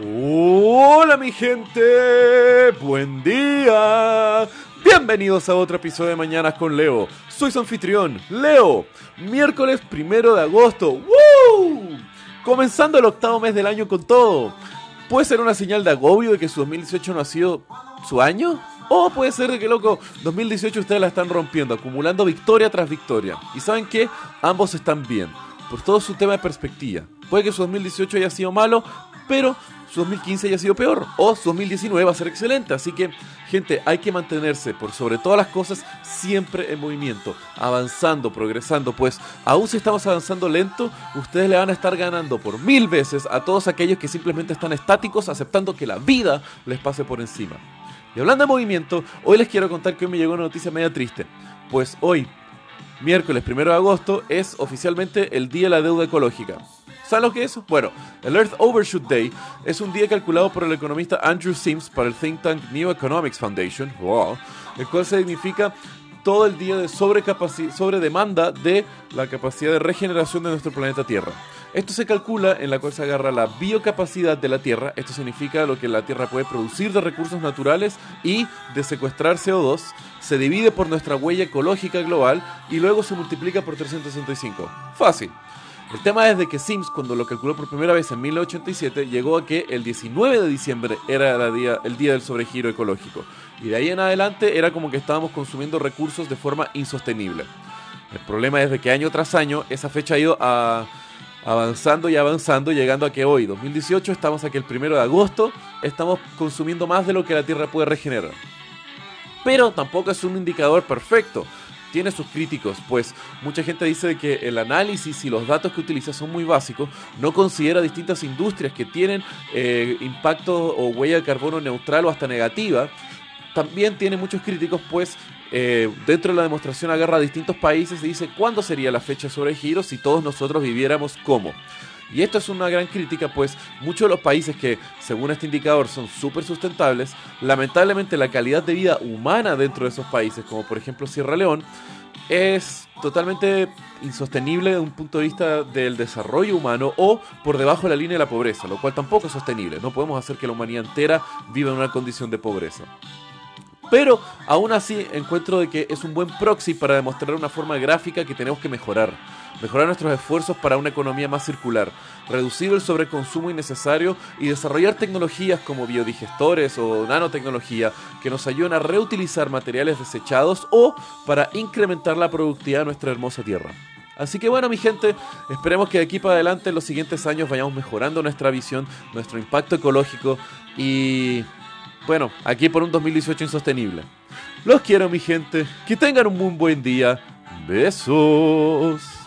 Hola mi gente, buen día. Bienvenidos a otro episodio de Mañanas con Leo. Soy su anfitrión, Leo. Miércoles primero de agosto. ¡Woo! Comenzando el octavo mes del año con todo. Puede ser una señal de agobio de que su 2018 no ha sido su año. O puede ser de que, loco, 2018 ustedes la están rompiendo, acumulando victoria tras victoria. Y saben que ambos están bien, por todo su tema de perspectiva. Puede que su 2018 haya sido malo, pero su 2015 haya sido peor o su 2019 va a ser excelente. Así que, gente, hay que mantenerse por sobre todas las cosas siempre en movimiento, avanzando, progresando, pues aún si estamos avanzando lento, ustedes le van a estar ganando por mil veces a todos aquellos que simplemente están estáticos aceptando que la vida les pase por encima. Y hablando de movimiento, hoy les quiero contar que hoy me llegó una noticia media triste. Pues hoy, miércoles 1 de agosto, es oficialmente el Día de la Deuda Ecológica. ¿Saben lo que es? Bueno, el Earth Overshoot Day es un día calculado por el economista Andrew Sims para el think tank New Economics Foundation, el cual significa todo el día de sobre demanda de la capacidad de regeneración de nuestro planeta Tierra. Esto se calcula en la cual se agarra la biocapacidad de la Tierra, esto significa lo que la Tierra puede producir de recursos naturales y de secuestrar CO2, se divide por nuestra huella ecológica global y luego se multiplica por 365. Fácil. El tema es de que Sims, cuando lo calculó por primera vez en 1987, llegó a que el 19 de diciembre era el día, el día del sobregiro ecológico. Y de ahí en adelante era como que estábamos consumiendo recursos de forma insostenible. El problema es de que año tras año esa fecha ha ido avanzando y avanzando, llegando a que hoy, 2018, estamos aquí el primero de agosto, estamos consumiendo más de lo que la Tierra puede regenerar. Pero tampoco es un indicador perfecto tiene sus críticos, pues mucha gente dice que el análisis y los datos que utiliza son muy básicos, no considera distintas industrias que tienen eh, impacto o huella de carbono neutral o hasta negativa. También tiene muchos críticos, pues eh, dentro de la demostración agarra distintos países y dice cuándo sería la fecha sobre giro si todos nosotros viviéramos como. Y esto es una gran crítica, pues muchos de los países que, según este indicador, son súper sustentables, lamentablemente la calidad de vida humana dentro de esos países, como por ejemplo Sierra León, es totalmente insostenible desde un punto de vista del desarrollo humano o por debajo de la línea de la pobreza, lo cual tampoco es sostenible. No podemos hacer que la humanidad entera viva en una condición de pobreza. Pero aún así encuentro de que es un buen proxy para demostrar una forma gráfica que tenemos que mejorar mejorar nuestros esfuerzos para una economía más circular, reducir el sobreconsumo innecesario y desarrollar tecnologías como biodigestores o nanotecnología que nos ayuden a reutilizar materiales desechados o para incrementar la productividad de nuestra hermosa tierra. Así que bueno mi gente, esperemos que de aquí para adelante en los siguientes años vayamos mejorando nuestra visión, nuestro impacto ecológico y bueno, aquí por un 2018 insostenible. Los quiero mi gente, que tengan un muy buen día. Besos.